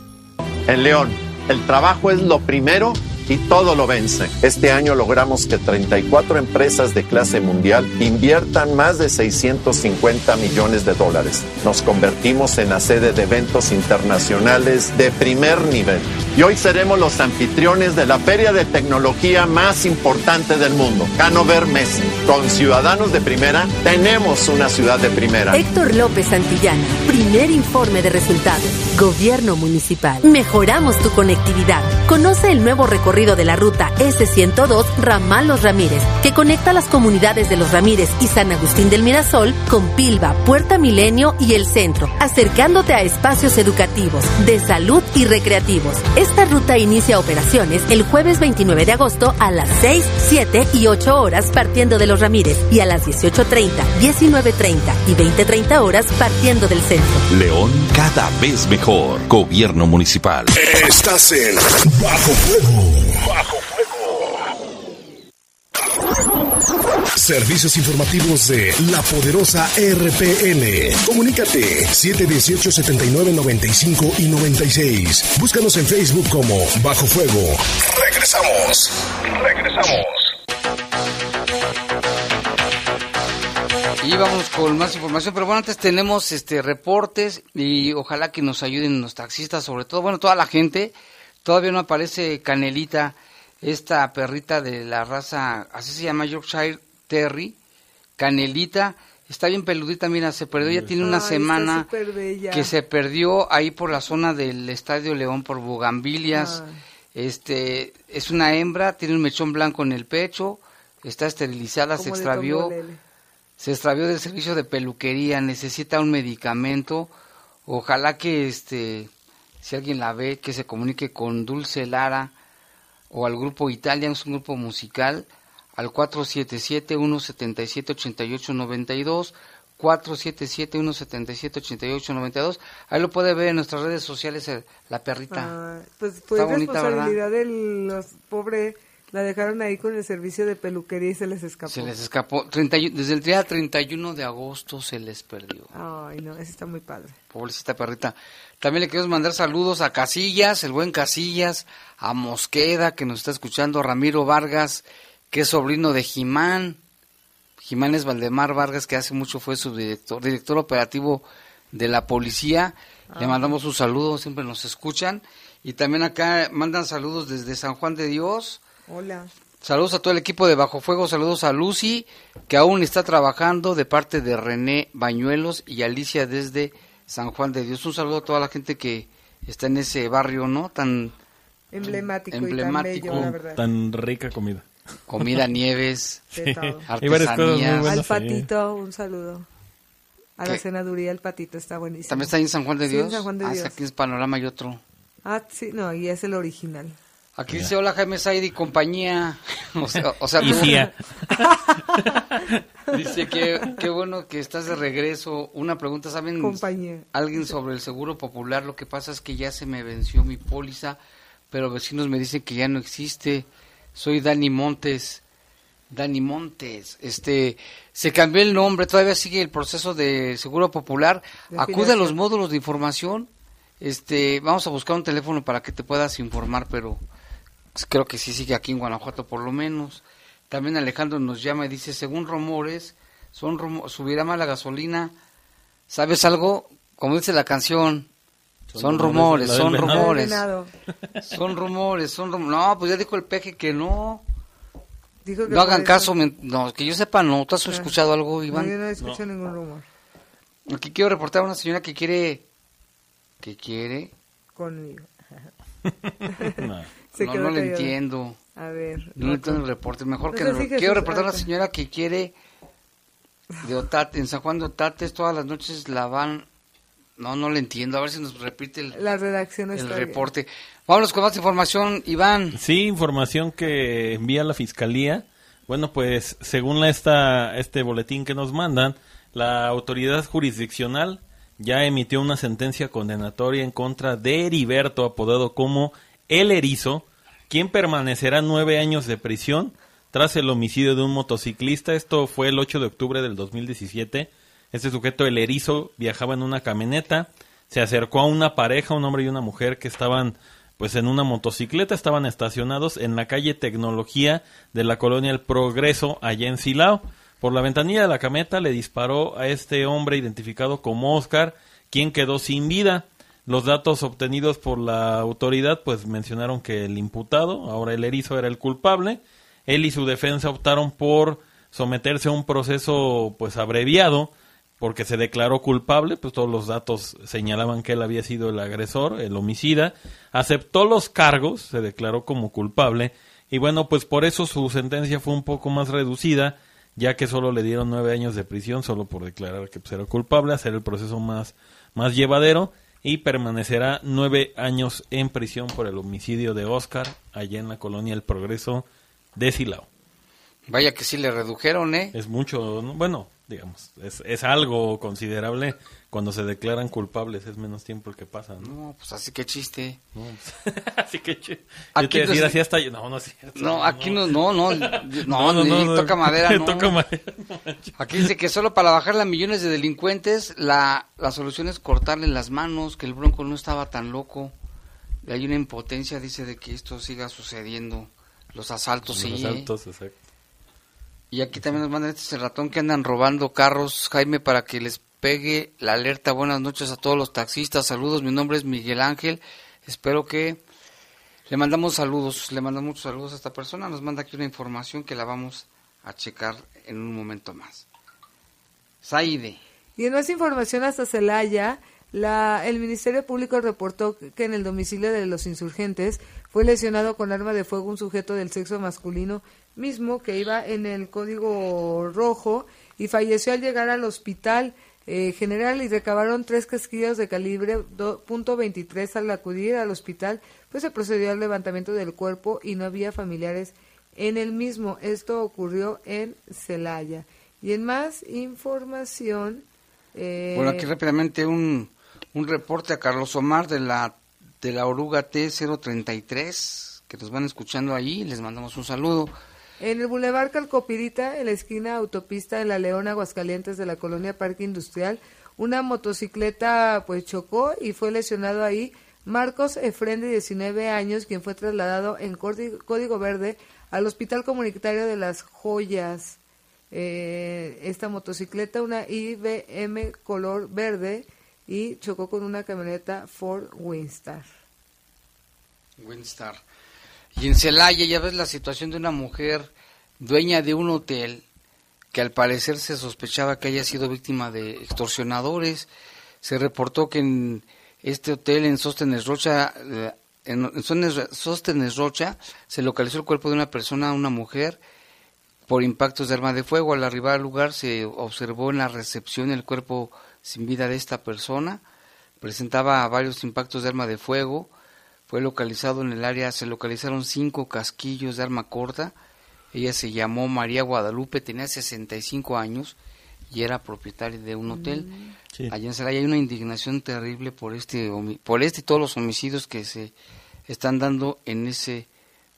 Speaker 5: En León, el trabajo es lo primero y todo lo vence. Este año logramos que 34 empresas de clase mundial inviertan más de 650 millones de dólares. Nos convertimos en la sede de eventos internacionales de primer nivel. y hoy seremos los anfitriones de la feria de tecnología más importante del mundo, Hanover Messe. Con ciudadanos de primera, tenemos una ciudad de primera.
Speaker 6: Héctor López Santillana, primer informe de resultados. Gobierno Municipal. Mejoramos tu conectividad. Conoce el nuevo recorrido de la ruta S102 Ramal Los Ramírez, que conecta las comunidades de Los Ramírez y San Agustín del Mirasol con Pilva, Puerta Milenio y el centro, acercándote a espacios educativos, de salud y recreativos. Esta ruta inicia operaciones el jueves 29 de agosto a las 6, 7 y 8 horas partiendo de Los Ramírez y a las 18.30, 19.30 y 20.30 horas partiendo del centro.
Speaker 8: León cada vez mejor. Gobierno municipal.
Speaker 4: Estás en Bajo Fuego. Bajo Fuego. Servicios informativos de la poderosa RPN. Comunícate 718 79 95 y 96. Búscanos en Facebook como Bajo Fuego. Regresamos. Regresamos.
Speaker 1: Y vamos con más información, pero bueno, antes tenemos este reportes y ojalá que nos ayuden los taxistas, sobre todo, bueno, toda la gente. Todavía no aparece Canelita, esta perrita de la raza, así se llama Yorkshire Terry. Canelita, está bien peludita, mira, se perdió, ya tiene una
Speaker 2: Ay,
Speaker 1: semana que se perdió ahí por la zona del Estadio León por Bugambilias.
Speaker 2: Ay.
Speaker 1: Este, es una hembra, tiene un mechón blanco en el pecho, está esterilizada, se extravió se extravió del servicio de peluquería, necesita un medicamento. Ojalá que este si alguien la ve que se comunique con Dulce Lara o al grupo Italia, es un grupo musical al 477-177-8892, 477-177-8892. Ahí lo puede ver en nuestras redes sociales el- la perrita.
Speaker 2: Ah, pues fue
Speaker 1: Está bonita, ¿verdad?
Speaker 2: responsabilidad de los pobres. La dejaron ahí con el servicio de peluquería y se les escapó.
Speaker 1: Se les escapó. 31 desde el día 31 de agosto se les perdió.
Speaker 2: Ay, no, ese está muy padre.
Speaker 1: Pobrecita perrita. También le queremos mandar saludos a Casillas, el buen Casillas, a Mosqueda, que nos está escuchando, a Ramiro Vargas, que es sobrino de Jimán. Jimán es Valdemar Vargas, que hace mucho fue su director, director operativo de la policía. Le
Speaker 2: Ah.
Speaker 1: mandamos un saludo, siempre nos escuchan. Y también acá mandan saludos desde San Juan de Dios.
Speaker 2: Hola.
Speaker 1: Saludos a todo el equipo de Bajo Fuego, saludos a Lucy, que aún está trabajando de parte de René Bañuelos y Alicia desde San Juan de Dios. Un saludo a toda la gente que está en ese barrio, ¿no? Tan
Speaker 2: Emblemático,
Speaker 1: Emblemático.
Speaker 2: y tan bello, la verdad.
Speaker 3: Tan rica comida.
Speaker 1: Comida, nieves, artesanías.
Speaker 2: Al
Speaker 3: ahí.
Speaker 2: patito, un saludo. A la
Speaker 1: ¿Qué?
Speaker 2: senaduría, el patito está buenísimo.
Speaker 1: ¿También está ahí en San Juan de
Speaker 2: Sí,
Speaker 1: Dios?
Speaker 2: en San Juan de
Speaker 1: Ah, sí, aquí en Panorama hay otro.
Speaker 2: Ah, sí, no, y es el original.
Speaker 1: Aquí dice, hola Jaime Said y compañía. O sea, o sea
Speaker 3: Y.
Speaker 1: Dice que qué bueno que estás de regreso. Una pregunta, ¿saben
Speaker 2: Compañía.
Speaker 1: alguien sobre el seguro popular? Lo que pasa es que ya se me venció mi póliza, pero vecinos me dicen que ya no existe. Soy Dani Montes. Dani Montes, este, se cambió el nombre, todavía sigue el proceso de seguro popular.
Speaker 2: De
Speaker 1: Acude a los módulos de información. Este, vamos a buscar un teléfono para que te puedas informar, pero creo que sí sigue aquí en Guanajuato por lo menos. También Alejandro nos llama y dice, según rumores, son rumo- subirá más la gasolina. ¿Sabes algo? Como dice la canción, son, rumores, son rumores. Son rumores, son rumores. No, pues ya dijo el peje que no.
Speaker 2: Dijo que
Speaker 1: No hagan caso, no, que yo sepa, no. ¿Tú has escuchado algo,
Speaker 2: No,
Speaker 1: Iván?
Speaker 2: yo no escucho ningún rumor.
Speaker 1: Aquí quiero reportar a una señora que quiere... ¿Que quiere?
Speaker 2: Conmigo.
Speaker 3: No.
Speaker 2: Se
Speaker 1: no, no le entiendo.
Speaker 2: A ver.
Speaker 1: No entiendo el reporte. Mejor que...
Speaker 2: Pues
Speaker 1: no-
Speaker 2: así,
Speaker 1: quiero reportar a una señora que quiere... De Otate, en San Juan de Otates, todas las noches la van... No, no le entiendo. A ver si nos repite el,
Speaker 2: La redacción
Speaker 1: el
Speaker 2: está bien.
Speaker 1: reporte. Vámonos con más información, Iván.
Speaker 3: Sí, información que envía la fiscalía. Bueno, pues según la, esta, este boletín que nos mandan, la autoridad jurisdiccional ya emitió una sentencia condenatoria en contra de Heriberto, apodado como El Erizo, quien permanecerá nueve años de prisión tras el homicidio de un motociclista. Esto fue el 8 de octubre del 2017. Este sujeto, El Erizo, viajaba en una camioneta, se acercó a una pareja, un hombre y una mujer que estaban pues en una motocicleta, estaban estacionados en la calle Tecnología de la colonia El Progreso, allá en Silao. Por la ventanilla de la camioneta le disparó a este hombre identificado como Oscar, quien quedó sin vida. Los datos obtenidos por la autoridad pues mencionaron que el imputado, ahora el erizo, era el culpable. Él y su defensa optaron por someterse a un proceso pues abreviado porque se declaró culpable, pues todos los datos señalaban que él había sido el agresor, el homicida, aceptó los cargos, se declaró como culpable y bueno, pues por eso su sentencia fue un poco más reducida, ya que solo le dieron nueve años de prisión, solo por declarar que pues, era culpable, hacer el proceso más, más llevadero y permanecerá nueve años en prisión por el homicidio de Oscar allá en la colonia El Progreso de Silao.
Speaker 1: Vaya que sí le redujeron, ¿eh?
Speaker 3: Es mucho, ¿no? bueno, digamos, es, es algo considerable cuando se declaran culpables, es menos tiempo el que pasa, ¿no?
Speaker 1: No, pues así que chiste.
Speaker 3: No, pues, así que chi- Yo
Speaker 1: Aquí
Speaker 3: te iba a decir,
Speaker 1: no-
Speaker 3: así hasta no, no es cierto.
Speaker 1: No, aquí no, no, no, no,
Speaker 3: No, no,
Speaker 1: ni
Speaker 3: no, no.
Speaker 1: toca madera, no.
Speaker 3: Toca madera,
Speaker 1: Aquí dice que solo para bajarle a millones de delincuentes, la, la solución es cortarle las manos, que el Bronco no estaba tan loco. Y hay una impotencia, dice, de que esto siga sucediendo. Los asaltos,
Speaker 3: Los
Speaker 1: sí. ¿eh?
Speaker 3: asaltos, exacto.
Speaker 1: Y aquí también nos mandan este es el ratón que andan robando carros, Jaime, para que les pegue la alerta. Buenas noches a todos los taxistas. Saludos, mi nombre es Miguel Ángel. Espero que le mandamos saludos, le mandamos muchos saludos a esta persona. Nos manda aquí una información que la vamos a checar en un momento más. Saide.
Speaker 2: Y en más información hasta Celaya, la, el Ministerio Público reportó que en el domicilio de los insurgentes fue lesionado con arma de fuego un sujeto del sexo masculino mismo que iba en el código rojo y falleció al llegar al hospital eh, general y recabaron tres casquillos de calibre do- .23 al acudir al hospital pues se procedió al levantamiento del cuerpo y no había familiares en el mismo. Esto ocurrió en Celaya. Y en más información... eh,
Speaker 1: Bueno, aquí rápidamente un, un reporte a Carlos Omar de la, de la oruga T033, que nos van escuchando ahí. Les mandamos un saludo.
Speaker 2: En el Boulevard Calcopirita, en la esquina autopista de La León, Aguascalientes, de la colonia Parque Industrial, una motocicleta pues chocó y fue lesionado ahí Marcos Efren, de 19 años, quien fue trasladado en código verde al Hospital Comunitario de las Joyas. Eh, esta motocicleta, una IBM color verde, y chocó con una camioneta Ford Winstar.
Speaker 1: Winstar. Y en Celaya ya ves la situación de una mujer dueña de un hotel que al parecer se sospechaba que haya sido víctima de extorsionadores. Se reportó que en este hotel en Sóstenes Rocha, eh, en, Sóstenes Rocha, se localizó el cuerpo de una persona, una mujer, por impactos de arma de fuego. Al arribar al lugar se observó en la recepción el cuerpo sin vida de esta persona. Presentaba varios impactos de arma de fuego. Fue localizado en el área, se localizaron cinco casquillos de arma corta. Ella se llamó María Guadalupe, tenía 65 años y era propietaria de un hotel.
Speaker 3: Sí.
Speaker 1: Allá en Celaya hay una indignación terrible por este, homi- por este y todos los homicidios que se están dando en ese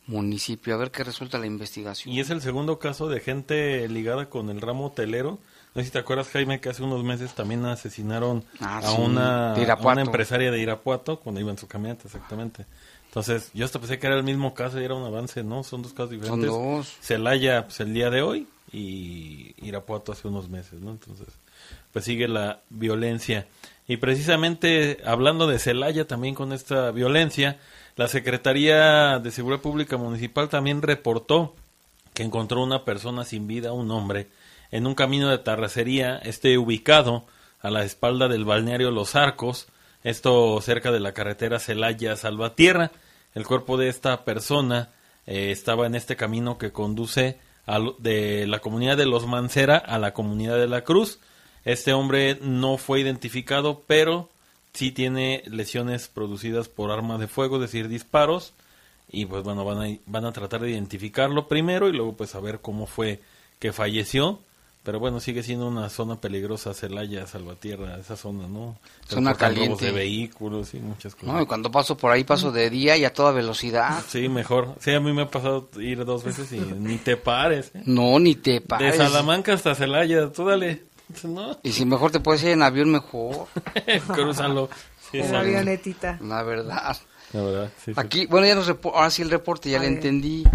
Speaker 1: municipio. A ver qué resulta la investigación.
Speaker 3: Y es el segundo caso de gente ligada con el ramo hotelero. No sé si te acuerdas, Jaime, que hace unos meses también asesinaron
Speaker 1: Ah,
Speaker 3: a,
Speaker 1: sí,
Speaker 3: una, a empresaria de Irapuato cuando iba en su camioneta, exactamente. Entonces, yo hasta pensé que era el mismo caso y era un avance, ¿no? Son dos casos diferentes.
Speaker 1: dos.
Speaker 3: Celaya, pues, el día de hoy y Irapuato hace unos meses, ¿no? Entonces, pues sigue la violencia. Y precisamente hablando de Celaya también con esta violencia, la Secretaría de Seguridad Pública Municipal también reportó que encontró una persona sin vida, un hombre, en un camino de terracería, este ubicado a la espalda del balneario Los Arcos, esto cerca de la carretera Celaya Salvatierra. El cuerpo de esta persona eh, estaba en este camino que conduce al- de la comunidad de Los Mancera a la comunidad de la Cruz. Este hombre no fue identificado, pero sí tiene lesiones producidas por arma de fuego, es decir, disparos. Y pues bueno, van a, van a tratar de identificarlo primero y luego pues a ver cómo fue que falleció. Pero bueno, sigue siendo una zona peligrosa, Celaya, Salvatierra, esa zona, ¿no?
Speaker 1: Zona caliente.
Speaker 3: de vehículos y muchas cosas.
Speaker 1: No, y cuando paso por ahí paso de día y a toda velocidad.
Speaker 3: Sí, mejor. Sí, a mí me ha pasado ir dos veces y ni te pares. ¿eh?
Speaker 1: No, ni te
Speaker 3: De
Speaker 1: pares.
Speaker 3: Salamanca hasta Celaya, tú dale. No,
Speaker 1: Y si mejor te puedes ir en avión, mejor.
Speaker 3: cruzalo. Sí,
Speaker 2: en avionetita.
Speaker 1: La verdad.
Speaker 3: La verdad, sí, sí.
Speaker 1: Aquí, bueno, ya nos repo- ahora sí el reporte, ya
Speaker 2: A
Speaker 1: le
Speaker 2: ver.
Speaker 1: entendí.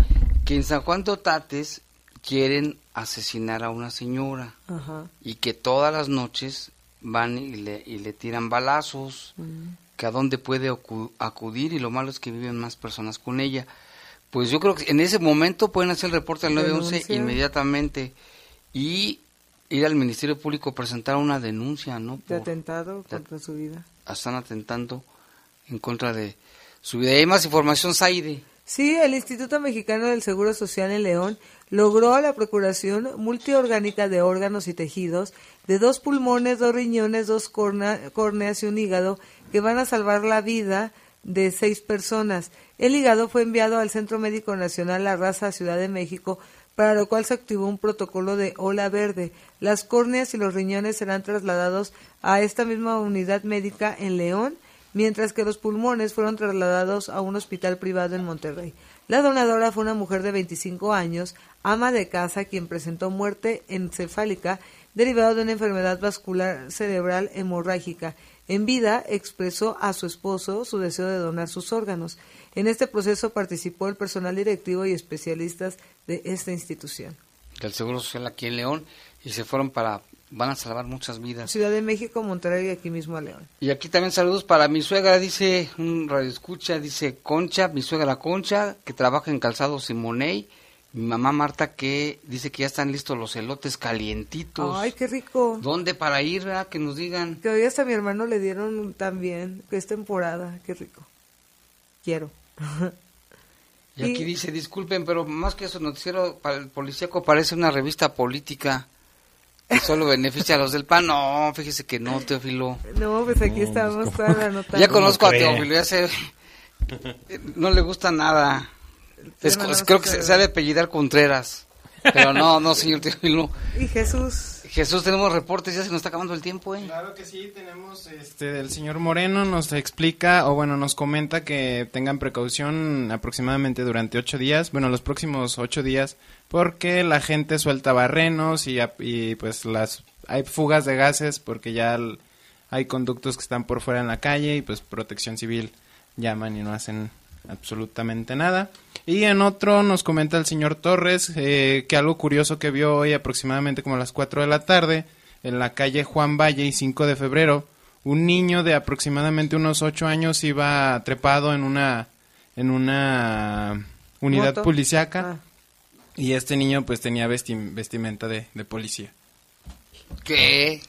Speaker 1: Que en San Juan de Otates quieren asesinar a una señora.
Speaker 2: Ajá.
Speaker 1: Y que todas las noches van y le, y le tiran balazos.
Speaker 2: Mm.
Speaker 1: que a dónde puede acudir y lo malo es que viven más personas con ella. Pues yo creo que en ese momento pueden hacer el reporte al 911
Speaker 2: Denuncia.
Speaker 1: inmediatamente y ir al Ministerio Público a presentar una denuncia, ¿no?
Speaker 2: De atentado contra su vida.
Speaker 1: están atentando en contra de su vida. Y hay más información, Zaide.
Speaker 2: Sí, el Instituto Mexicano del Seguro Social en León logró la procuración multiorgánica de órganos y tejidos de dos pulmones, dos riñones, dos córneas y un hígado que van a salvar la vida de seis personas. El hígado fue enviado al Centro Médico Nacional La Raza Ciudad de México, para lo cual se activó un protocolo de ola verde. Las córneas y los riñones serán trasladados a esta misma unidad médica en León mientras que los pulmones fueron trasladados a un hospital privado en Monterrey. La donadora fue una mujer de 25 años, ama de casa, quien presentó muerte encefálica derivada de una enfermedad vascular cerebral hemorrágica. En vida expresó a su esposo su deseo de donar sus órganos. En este proceso participó el personal directivo y especialistas de esta institución.
Speaker 1: del Seguro Social aquí en León y se fueron para van a salvar muchas vidas.
Speaker 2: Ciudad de México, Monterrey y aquí mismo a León.
Speaker 1: Y aquí también saludos para mi suegra, dice un radio escucha, dice Concha, mi suegra Concha, que trabaja en Calzado Simoney, mi mamá Marta que dice que ya están listos los elotes calientitos.
Speaker 2: Ay, qué rico.
Speaker 1: ¿Dónde para ir? verdad? Que nos digan.
Speaker 2: Que hoy hasta mi hermano le dieron también, que es temporada, qué rico. Quiero.
Speaker 1: Y aquí dice, disculpen, pero más que eso, noticiero para el policíaco parece una revista política que solo beneficia a los del PAN. No, fíjese que no, Teófilo.
Speaker 2: No, pues aquí estamos toda la nota.
Speaker 1: Ya conozco a? Teófilo, ya sé. No le gusta nada. Es-
Speaker 2: Pero no
Speaker 1: creo que se, se ha de apellidar Contreras. Pero no, no, señor Teófilo.
Speaker 2: Y Jesús.
Speaker 1: Jesús, tenemos reportes, ya se nos está acabando el tiempo, ¿eh?
Speaker 22: Claro que sí, tenemos este el señor Moreno nos explica o bueno nos comenta que tengan precaución aproximadamente durante ocho días, bueno los próximos ocho días, porque la gente suelta barrenos y, y pues las hay fugas de gases porque ya hay conductos que están por fuera en la calle y pues Protección Civil llaman y no hacen absolutamente nada. Y en otro nos comenta el señor Torres eh, que algo curioso que vio hoy aproximadamente como a las 4 de la tarde en la calle Juan Valle y 5 de febrero, un niño de aproximadamente unos 8 años iba trepado en una en una unidad
Speaker 2: Moto.
Speaker 22: policiaca
Speaker 2: Ah.
Speaker 22: y este niño pues tenía vesti- vestimenta de, de policía.
Speaker 1: ¿Qué?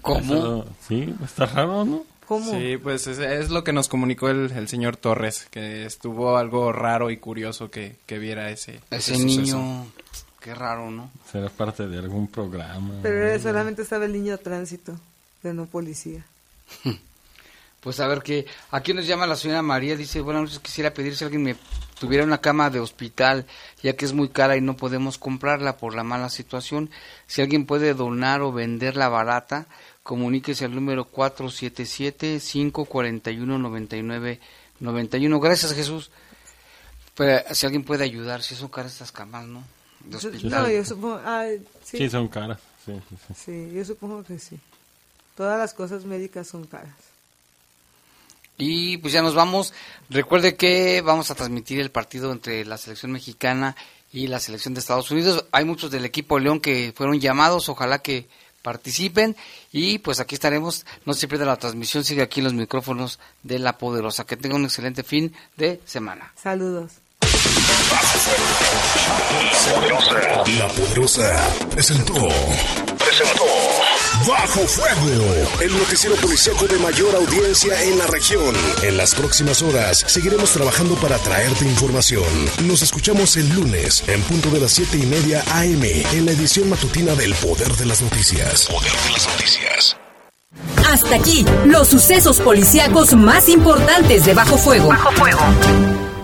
Speaker 1: ¿Cómo?
Speaker 3: Eso, sí, está raro, ¿no?
Speaker 2: ¿Cómo?
Speaker 22: Sí, pues es, es lo que nos comunicó el, el señor Torres, que estuvo algo raro y curioso que, que viera ese,
Speaker 1: Ese
Speaker 22: ese suceso.
Speaker 1: niño, qué raro, ¿no?
Speaker 3: Será parte de algún programa.
Speaker 2: Pero solamente estaba el niño de tránsito, pero no policía.
Speaker 1: Pues a ver que aquí nos llama la señora María, dice, buenas noches, quisiera pedir si alguien me tuviera una cama de hospital, ya que es muy cara y no podemos comprarla por la mala situación. Si alguien puede donar o venderla barata, comuníquese al número 477-541-9991. Gracias Jesús. Pero si alguien puede ayudar, si son caras estas camas, ¿no? De hospital.
Speaker 2: No, yo supongo, ah, sí.
Speaker 3: Sí, son caras. Sí, sí, sí.
Speaker 2: Sí, yo supongo que sí. Todas las cosas médicas son caras.
Speaker 1: Y pues ya nos vamos. Recuerde que vamos a transmitir el partido entre la selección mexicana y la selección de Estados Unidos. Hay muchos del equipo León que fueron llamados, ojalá que participen y pues aquí estaremos. No se pierda la transmisión, sigue aquí en los micrófonos de La Poderosa. Que tenga un excelente fin de semana.
Speaker 2: Saludos.
Speaker 4: La Poderosa presentó. Presentó. Bajo Fuego, el noticiero policíaco de mayor audiencia en la región. En las próximas horas seguiremos trabajando para traerte información. Nos escuchamos el lunes en punto de las siete y media AM en la edición matutina del Poder de las Noticias. Poder de las Noticias.
Speaker 6: Hasta aquí, los sucesos policíacos más importantes de Bajo Fuego.
Speaker 9: Bajo Fuego.